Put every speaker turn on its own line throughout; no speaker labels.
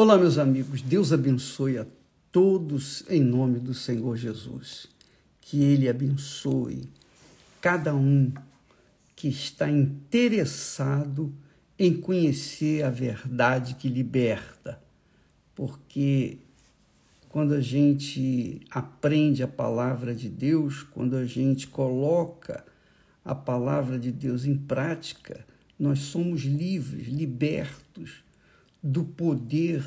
Olá, meus amigos. Deus abençoe a todos em nome do Senhor Jesus. Que Ele abençoe cada um que está interessado em conhecer a verdade que liberta. Porque quando a gente aprende a palavra de Deus, quando a gente coloca a palavra de Deus em prática, nós somos livres, libertos do poder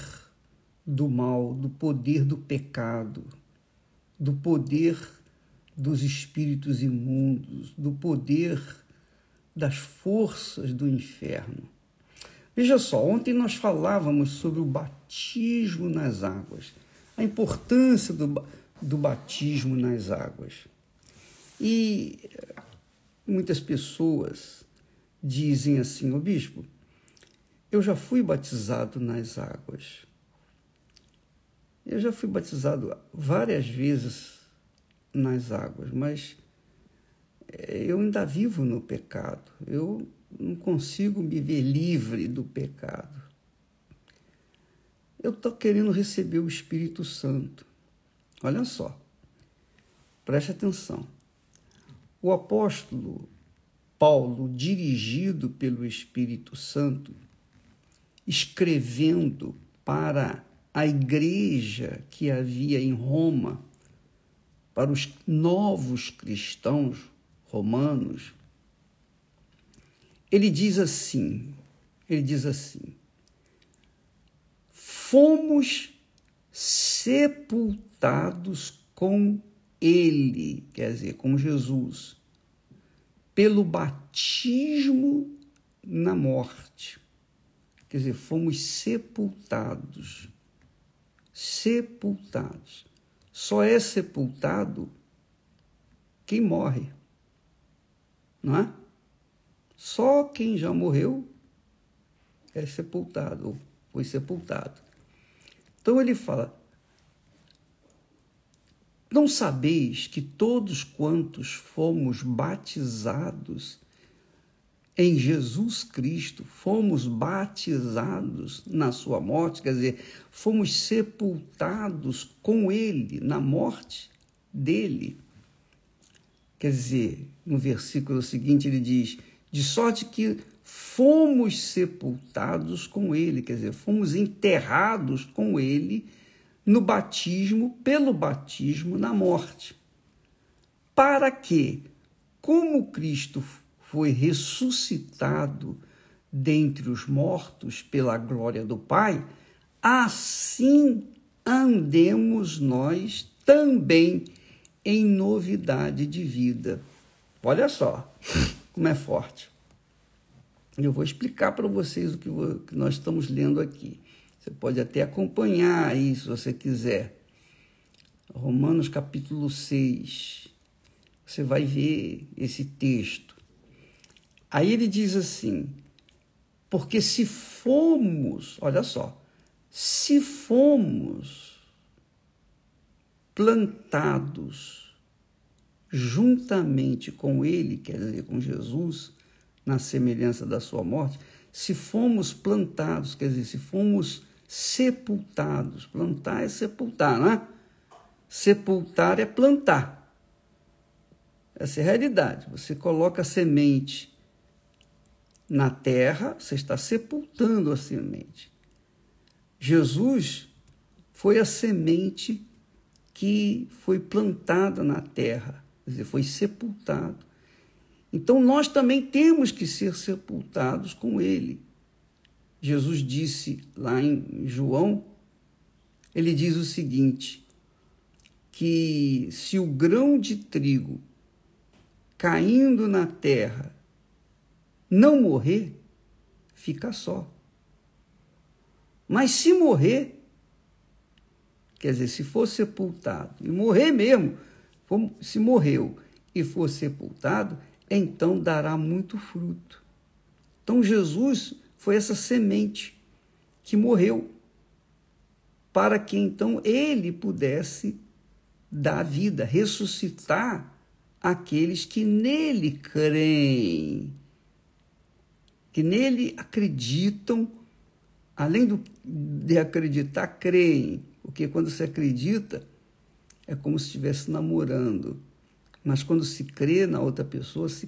do mal, do poder do pecado, do poder dos espíritos imundos, do poder das forças do inferno. Veja só, ontem nós falávamos sobre o batismo nas águas, a importância do, do batismo nas águas. E muitas pessoas dizem assim, ô bispo, eu já fui batizado nas águas. Eu já fui batizado várias vezes nas águas, mas eh, eu ainda vivo no pecado. Eu não consigo me ver livre do pecado. Eu estou querendo receber o Espírito Santo. Olha só, preste atenção. O apóstolo Paulo, dirigido pelo Espírito Santo, escrevendo para a igreja que havia em Roma, para os novos cristãos romanos, ele diz assim, ele diz assim: Fomos sepultados com ele, quer dizer, com Jesus, pelo batismo na morte Quer dizer, fomos sepultados. Sepultados. Só é sepultado quem morre. Não é? Só quem já morreu é sepultado, ou foi sepultado. Então ele fala: Não sabeis que todos quantos fomos batizados em Jesus Cristo, fomos batizados na sua morte, quer dizer, fomos sepultados com ele na morte dele. Quer dizer, no versículo seguinte ele diz: de sorte que fomos sepultados com ele, quer dizer, fomos enterrados com ele no batismo, pelo batismo na morte. Para que, como Cristo foi ressuscitado dentre os mortos pela glória do Pai, assim andemos nós também em novidade de vida. Olha só como é forte. Eu vou explicar para vocês o que nós estamos lendo aqui. Você pode até acompanhar aí, se você quiser. Romanos capítulo 6. Você vai ver esse texto. Aí ele diz assim: porque se fomos, olha só, se fomos plantados juntamente com ele, quer dizer, com Jesus, na semelhança da sua morte, se fomos plantados, quer dizer, se fomos sepultados, plantar é sepultar, não é? Sepultar é plantar. Essa é a realidade. Você coloca a semente na terra, você está sepultando a semente. Jesus foi a semente que foi plantada na terra, quer dizer, foi sepultado. Então nós também temos que ser sepultados com ele. Jesus disse lá em João, ele diz o seguinte: que se o grão de trigo caindo na terra não morrer, fica só. Mas se morrer, quer dizer, se for sepultado, e morrer mesmo, se morreu e for sepultado, então dará muito fruto. Então Jesus foi essa semente que morreu, para que então ele pudesse dar vida, ressuscitar aqueles que nele creem que nele acreditam além do, de acreditar, creem. Porque quando se acredita, é como se estivesse namorando. Mas quando se crê na outra pessoa, se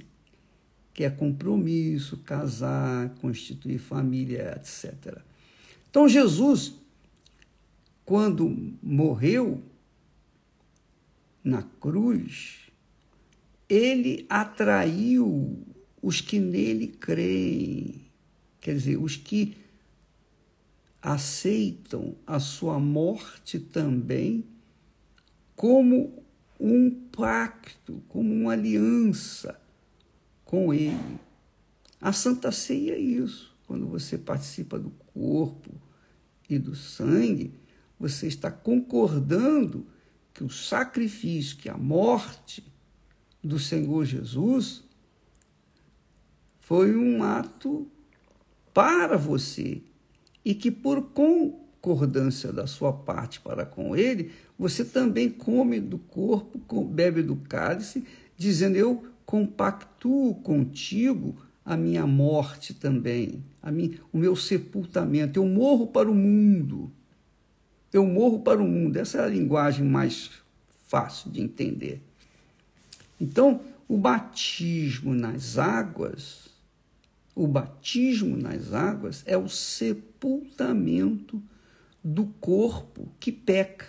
quer compromisso, casar, constituir família, etc. Então Jesus, quando morreu na cruz, ele atraiu os que nele creem, quer dizer, os que aceitam a sua morte também como um pacto, como uma aliança com Ele. A Santa Ceia é isso. Quando você participa do corpo e do sangue, você está concordando que o sacrifício, que a morte do Senhor Jesus foi um ato para você e que por concordância da sua parte para com ele, você também come do corpo, bebe do cálice, dizendo: Eu compactuo contigo a minha morte também, a mim, o meu sepultamento. Eu morro para o mundo. Eu morro para o mundo. Essa é a linguagem mais fácil de entender. Então, o batismo nas águas o batismo nas águas é o sepultamento do corpo que peca.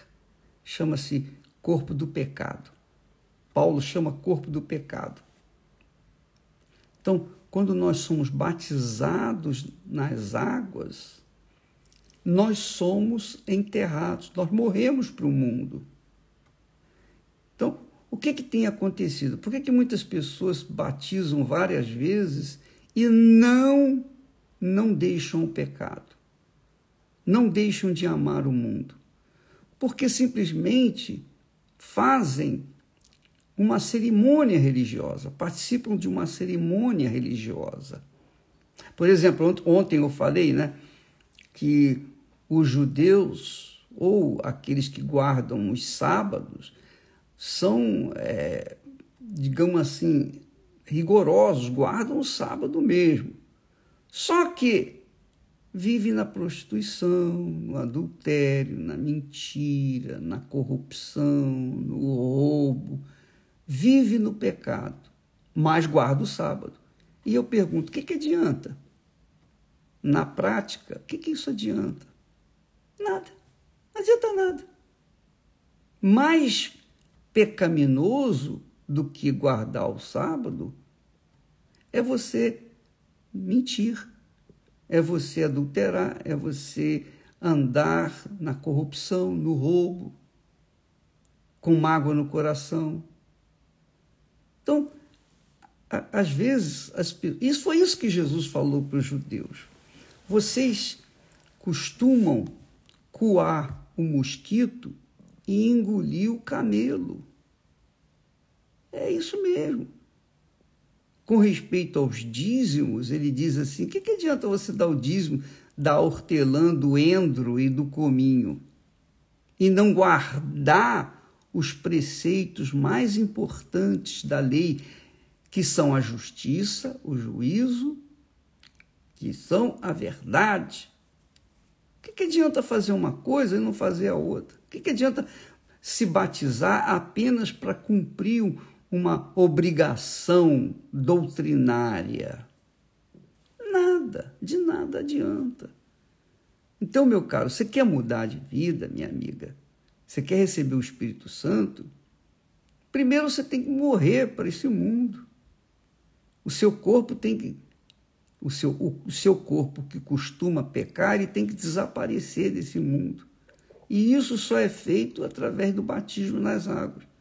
Chama-se corpo do pecado. Paulo chama corpo do pecado. Então, quando nós somos batizados nas águas, nós somos enterrados, nós morremos para o mundo. Então, o que, que tem acontecido? Por que, que muitas pessoas batizam várias vezes e não não deixam o pecado. Não deixam de amar o mundo. Porque simplesmente fazem uma cerimônia religiosa, participam de uma cerimônia religiosa. Por exemplo, ontem eu falei né, que os judeus, ou aqueles que guardam os sábados, são, é, digamos assim, rigorosos, guardam o sábado mesmo. Só que vive na prostituição, no adultério, na mentira, na corrupção, no roubo, vive no pecado, mas guarda o sábado. E eu pergunto: o que, que adianta? Na prática, o que, que isso adianta? Nada. Não adianta nada. Mais pecaminoso do que guardar o sábado é você mentir, é você adulterar, é você andar na corrupção, no roubo, com mágoa no coração. Então, às vezes, as, isso foi isso que Jesus falou para os judeus. Vocês costumam coar o mosquito e engolir o camelo. É isso mesmo. Com respeito aos dízimos, ele diz assim: o que, que adianta você dar o dízimo da hortelã, do endro e do cominho e não guardar os preceitos mais importantes da lei, que são a justiça, o juízo, que são a verdade? O que, que adianta fazer uma coisa e não fazer a outra? O que, que adianta se batizar apenas para cumprir um uma obrigação doutrinária. Nada, de nada adianta. Então, meu caro, você quer mudar de vida, minha amiga? Você quer receber o Espírito Santo? Primeiro você tem que morrer para esse mundo. O seu corpo tem que o seu, o, o seu corpo que costuma pecar, ele tem que desaparecer desse mundo. E isso só é feito através do batismo nas águas.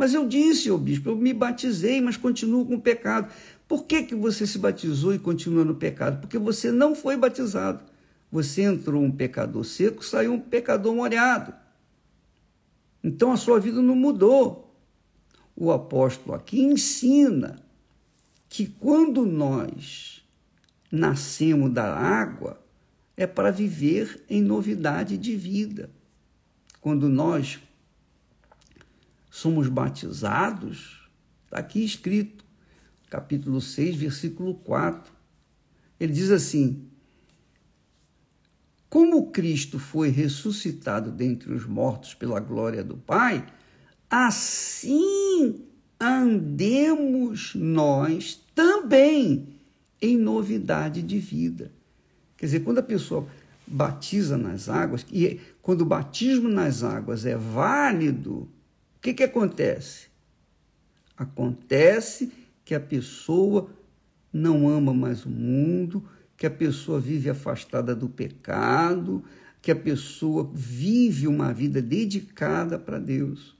Mas eu disse, ô bispo, eu me batizei, mas continuo com o pecado. Por que, que você se batizou e continua no pecado? Porque você não foi batizado. Você entrou um pecador seco, saiu um pecador molhado. Então a sua vida não mudou. O apóstolo aqui ensina que quando nós nascemos da água, é para viver em novidade de vida. Quando nós somos batizados, está aqui escrito, capítulo 6, versículo 4. Ele diz assim: como Cristo foi ressuscitado dentre os mortos pela glória do Pai, assim andemos nós também em novidade de vida. Quer dizer, quando a pessoa batiza nas águas, e quando o batismo nas águas é válido, o que, que acontece? Acontece que a pessoa não ama mais o mundo, que a pessoa vive afastada do pecado, que a pessoa vive uma vida dedicada para Deus.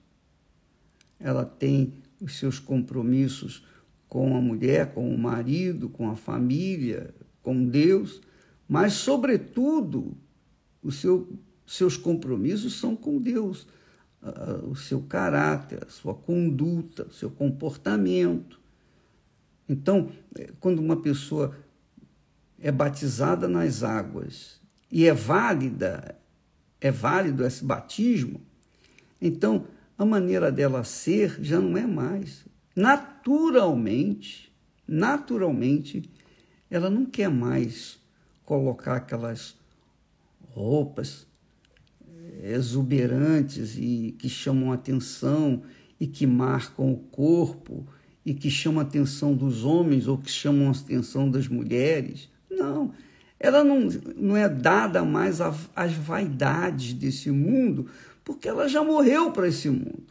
Ela tem os seus compromissos com a mulher, com o marido, com a família, com Deus, mas, sobretudo, os seu, seus compromissos são com Deus, o seu caráter, a sua conduta, o seu comportamento. Então, quando uma pessoa é batizada nas águas e é válida, é válido esse batismo, então a maneira dela ser já não é mais. Naturalmente, naturalmente, ela não quer mais colocar aquelas roupas exuberantes e que chamam atenção e que marcam o corpo e que chamam a atenção dos homens ou que chamam a atenção das mulheres. Não, ela não, não é dada mais às vaidades desse mundo, porque ela já morreu para esse mundo.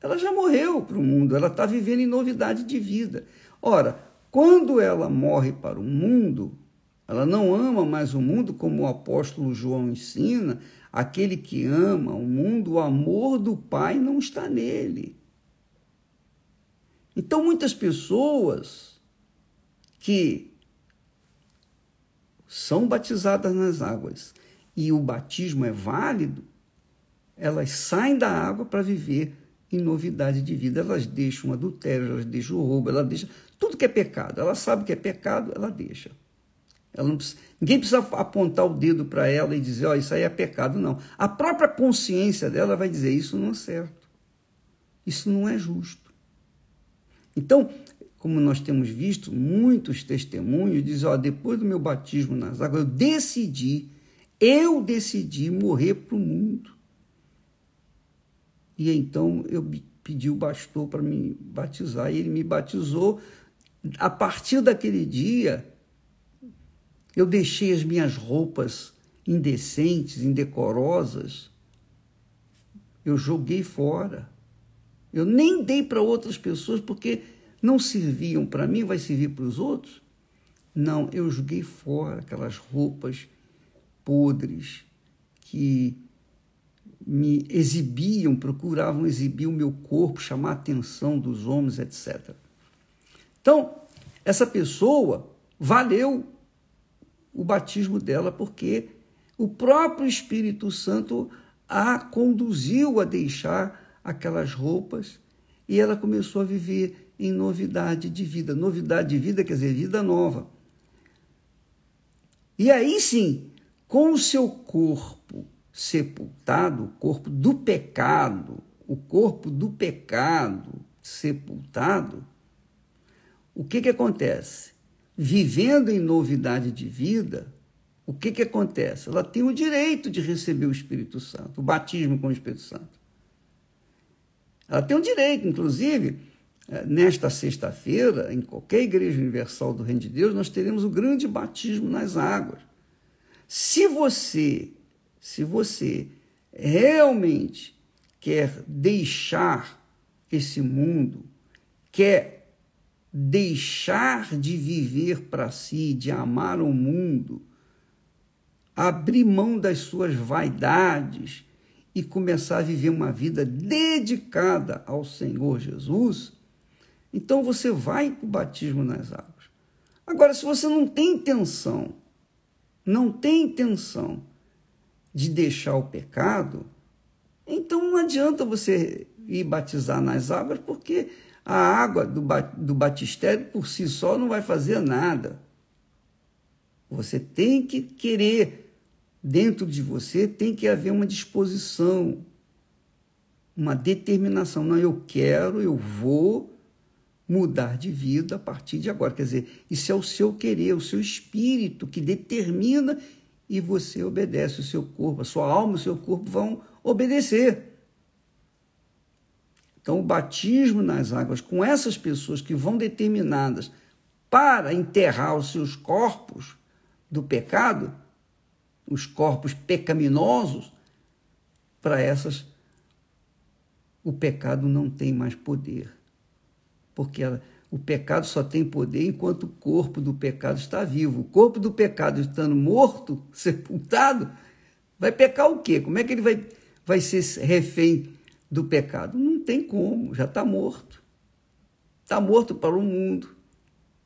Ela já morreu para o mundo, ela está vivendo em novidade de vida. Ora, quando ela morre para o mundo, ela não ama mais o mundo como o apóstolo João ensina. Aquele que ama o mundo, o amor do Pai não está nele. Então, muitas pessoas que são batizadas nas águas e o batismo é válido, elas saem da água para viver em novidade de vida. Elas deixam o adultério, elas deixam o roubo, elas deixam tudo que é pecado. Ela sabe que é pecado, ela deixa. Ela precisa, ninguém precisa apontar o dedo para ela e dizer, ó, oh, isso aí é pecado, não. A própria consciência dela vai dizer, isso não é certo. Isso não é justo. Então, como nós temos visto, muitos testemunhos dizem: ó, depois do meu batismo nas águas, eu decidi, eu decidi morrer para o mundo. E então eu pedi o pastor para me batizar, e ele me batizou. A partir daquele dia, eu deixei as minhas roupas indecentes, indecorosas, eu joguei fora. Eu nem dei para outras pessoas porque não serviam para mim, vai servir para os outros? Não, eu joguei fora aquelas roupas podres que me exibiam, procuravam exibir o meu corpo, chamar a atenção dos homens, etc. Então, essa pessoa valeu o batismo dela porque o próprio Espírito Santo a conduziu a deixar aquelas roupas e ela começou a viver em novidade de vida. Novidade de vida quer dizer vida nova. E aí sim, com o seu corpo sepultado, o corpo do pecado, o corpo do pecado sepultado, o que, que acontece? Vivendo em novidade de vida, o que, que acontece? Ela tem o direito de receber o Espírito Santo, o batismo com o Espírito Santo. Ela tem o direito, inclusive, é, nesta sexta-feira, em qualquer igreja universal do Reino de Deus, nós teremos o grande batismo nas águas. Se você, se você realmente quer deixar esse mundo, quer deixar de viver para si, de amar o mundo, abrir mão das suas vaidades e começar a viver uma vida dedicada ao Senhor Jesus, então você vai para o batismo nas águas. Agora, se você não tem intenção, não tem intenção de deixar o pecado, então não adianta você ir batizar nas águas, porque a água do, do batistério por si só não vai fazer nada. Você tem que querer, dentro de você tem que haver uma disposição, uma determinação. Não, eu quero, eu vou mudar de vida a partir de agora. Quer dizer, isso é o seu querer, o seu espírito que determina e você obedece o seu corpo, a sua alma e o seu corpo vão obedecer. Então, o batismo nas águas com essas pessoas que vão determinadas para enterrar os seus corpos do pecado, os corpos pecaminosos, para essas o pecado não tem mais poder. Porque ela, o pecado só tem poder enquanto o corpo do pecado está vivo. O corpo do pecado estando morto, sepultado, vai pecar o quê? Como é que ele vai, vai ser refém do pecado? Não tem como, já está morto. Está morto para o mundo.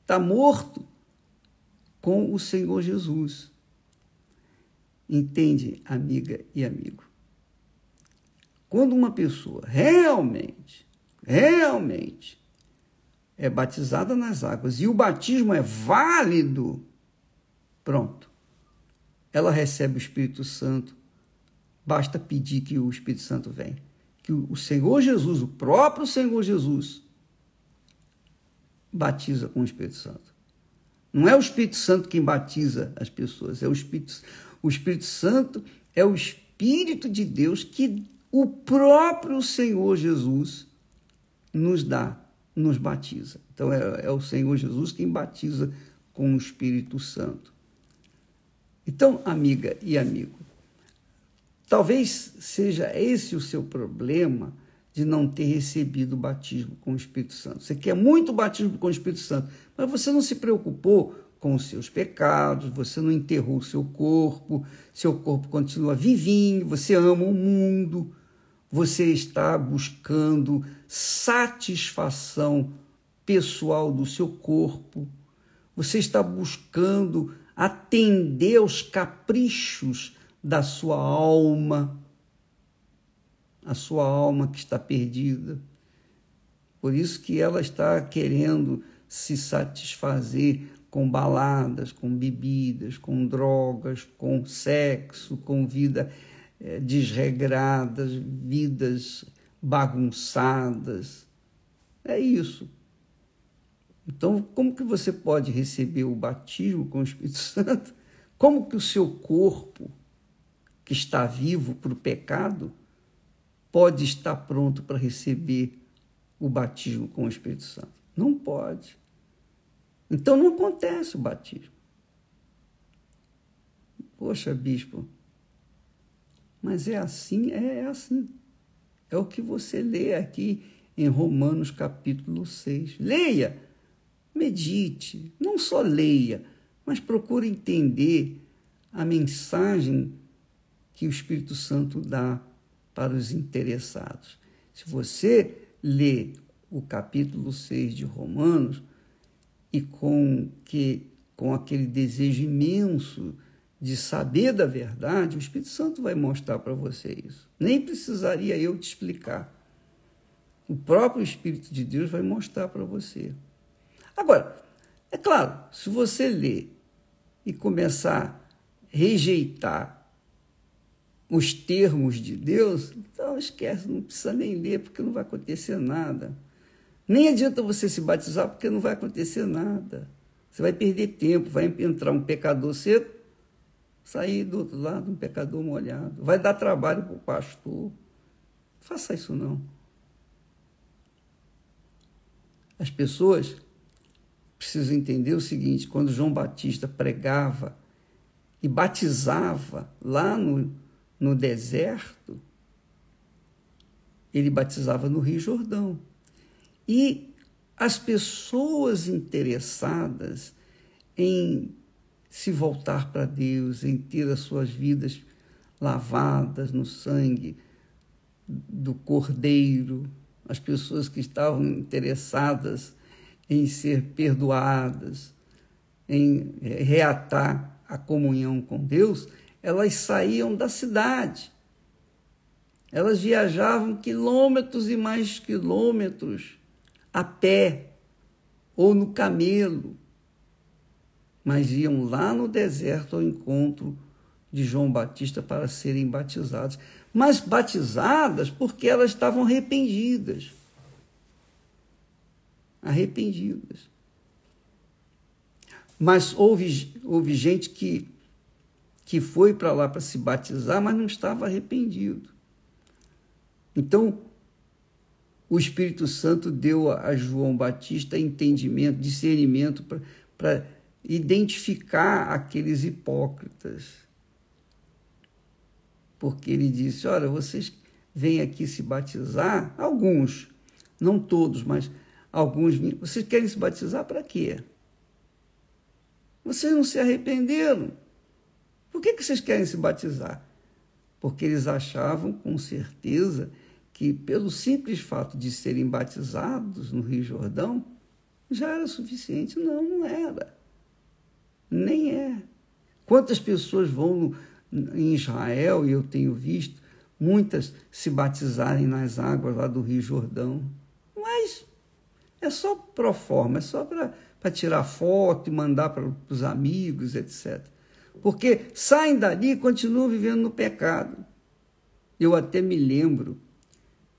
Está morto com o Senhor Jesus. Entende, amiga e amigo? Quando uma pessoa realmente, realmente é batizada nas águas e o batismo é válido, pronto. Ela recebe o Espírito Santo. Basta pedir que o Espírito Santo venha. Que o Senhor Jesus, o próprio Senhor Jesus, batiza com o Espírito Santo. Não é o Espírito Santo quem batiza as pessoas, é o Espírito O Espírito Santo é o Espírito de Deus que o próprio Senhor Jesus nos dá, nos batiza. Então é, é o Senhor Jesus quem batiza com o Espírito Santo. Então, amiga e amigo, talvez seja esse o seu problema de não ter recebido o batismo com o Espírito Santo. Você quer muito batismo com o Espírito Santo, mas você não se preocupou com os seus pecados, você não enterrou o seu corpo, seu corpo continua vivinho, você ama o mundo, você está buscando satisfação pessoal do seu corpo, você está buscando atender aos caprichos da sua alma, a sua alma que está perdida. Por isso que ela está querendo se satisfazer com baladas, com bebidas, com drogas, com sexo, com vida é, desregradas, vidas bagunçadas. É isso. Então, como que você pode receber o batismo com o Espírito Santo? Como que o seu corpo, que está vivo para o pecado, pode estar pronto para receber o batismo com o Espírito Santo? Não pode. Então não acontece o batismo. Poxa, bispo, mas é assim, é, é assim. É o que você lê aqui em Romanos capítulo 6. Leia, medite, não só leia, mas procure entender a mensagem que o Espírito Santo dá para os interessados. Se você lê o capítulo 6 de Romanos e com que com aquele desejo imenso de saber da verdade, o Espírito Santo vai mostrar para você isso. Nem precisaria eu te explicar. O próprio Espírito de Deus vai mostrar para você. Agora, é claro, se você ler e começar a rejeitar os termos de Deus, então esquece, não precisa nem ler, porque não vai acontecer nada. Nem adianta você se batizar, porque não vai acontecer nada. Você vai perder tempo, vai entrar um pecador cedo, sair do outro lado um pecador molhado. Vai dar trabalho para o pastor. Faça isso não. As pessoas precisam entender o seguinte: quando João Batista pregava e batizava lá no, no deserto, ele batizava no Rio Jordão. E as pessoas interessadas em se voltar para Deus, em ter as suas vidas lavadas no sangue do Cordeiro, as pessoas que estavam interessadas em ser perdoadas, em reatar a comunhão com Deus, elas saíam da cidade. Elas viajavam quilômetros e mais quilômetros a pé ou no camelo mas iam lá no deserto ao encontro de João Batista para serem batizadas. Mas batizadas porque elas estavam arrependidas. Arrependidas. Mas houve, houve gente que que foi para lá para se batizar, mas não estava arrependido. Então, o Espírito Santo deu a João Batista entendimento, discernimento para identificar aqueles hipócritas. Porque ele disse: Olha, vocês vêm aqui se batizar, alguns, não todos, mas alguns, vocês querem se batizar para quê? Vocês não se arrependeram. Por que, que vocês querem se batizar? Porque eles achavam com certeza que, pelo simples fato de serem batizados no Rio Jordão, já era suficiente. Não, não era. Nem é. Quantas pessoas vão em Israel, e eu tenho visto muitas se batizarem nas águas lá do Rio Jordão, mas é só pro forma, é só para tirar foto e mandar para os amigos, etc. Porque saem dali e continuam vivendo no pecado. Eu até me lembro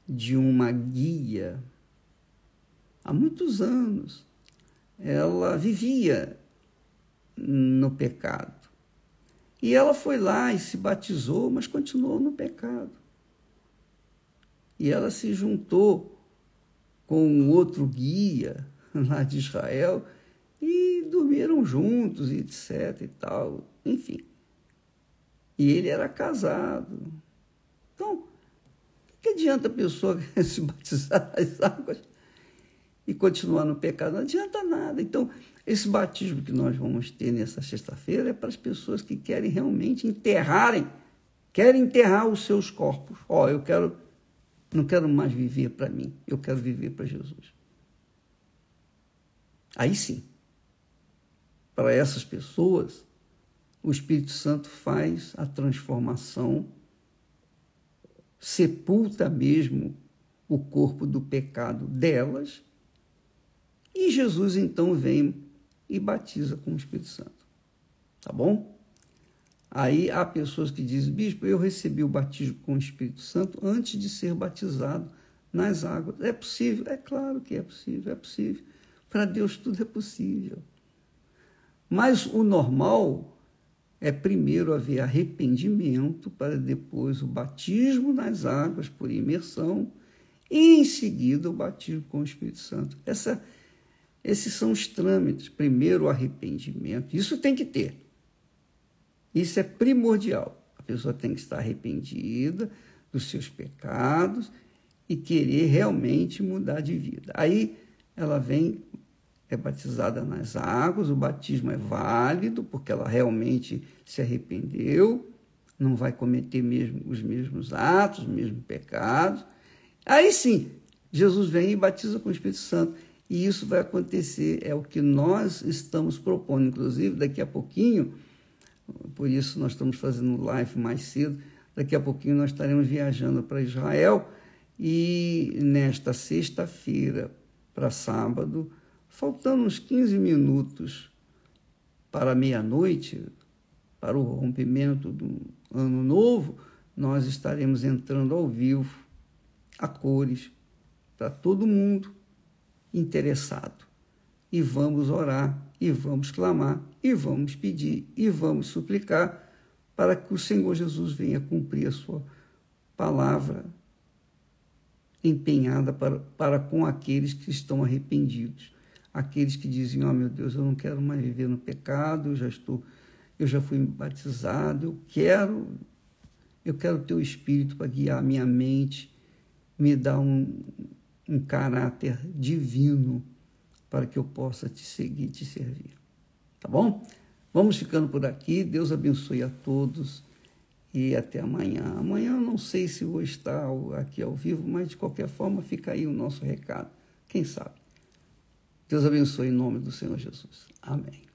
de uma guia há muitos anos. Ela vivia no pecado. E ela foi lá e se batizou, mas continuou no pecado. E ela se juntou com um outro guia lá de Israel dormiram juntos, etc e tal, enfim. E ele era casado. Então, que adianta a pessoa se batizar nas águas e continuar no pecado? Não adianta nada. Então, esse batismo que nós vamos ter nessa sexta-feira é para as pessoas que querem realmente enterrarem, querem enterrar os seus corpos. Ó, oh, eu quero, não quero mais viver para mim, eu quero viver para Jesus. Aí sim, para essas pessoas, o Espírito Santo faz a transformação sepulta mesmo o corpo do pecado delas, e Jesus então vem e batiza com o Espírito Santo. Tá bom? Aí há pessoas que dizem, bispo, eu recebi o batismo com o Espírito Santo antes de ser batizado nas águas. É possível? É claro que é possível, é possível. Para Deus tudo é possível. Mas o normal é primeiro haver arrependimento, para depois o batismo nas águas por imersão e em seguida o batismo com o Espírito Santo. Essa, esses são os trâmites. Primeiro o arrependimento, isso tem que ter. Isso é primordial. A pessoa tem que estar arrependida dos seus pecados e querer realmente mudar de vida. Aí ela vem é batizada nas águas, o batismo é válido, porque ela realmente se arrependeu, não vai cometer mesmo os mesmos atos, os mesmos pecados. Aí sim, Jesus vem e batiza com o Espírito Santo. E isso vai acontecer, é o que nós estamos propondo, inclusive daqui a pouquinho, por isso nós estamos fazendo live mais cedo, daqui a pouquinho nós estaremos viajando para Israel e nesta sexta-feira para sábado, Faltando uns 15 minutos para meia-noite, para o rompimento do ano novo, nós estaremos entrando ao vivo, a cores, para todo mundo interessado. E vamos orar, e vamos clamar, e vamos pedir, e vamos suplicar para que o Senhor Jesus venha cumprir a sua palavra empenhada para, para com aqueles que estão arrependidos aqueles que dizem: "Oh, meu Deus, eu não quero mais viver no pecado, eu já estou, eu já fui batizado, eu quero eu quero o teu espírito para guiar a minha mente, me dar um, um caráter divino para que eu possa te seguir, te servir. Tá bom? Vamos ficando por aqui. Deus abençoe a todos e até amanhã. Amanhã eu não sei se vou estar aqui ao vivo, mas de qualquer forma fica aí o nosso recado. Quem sabe? Deus abençoe em nome do Senhor Jesus. Amém.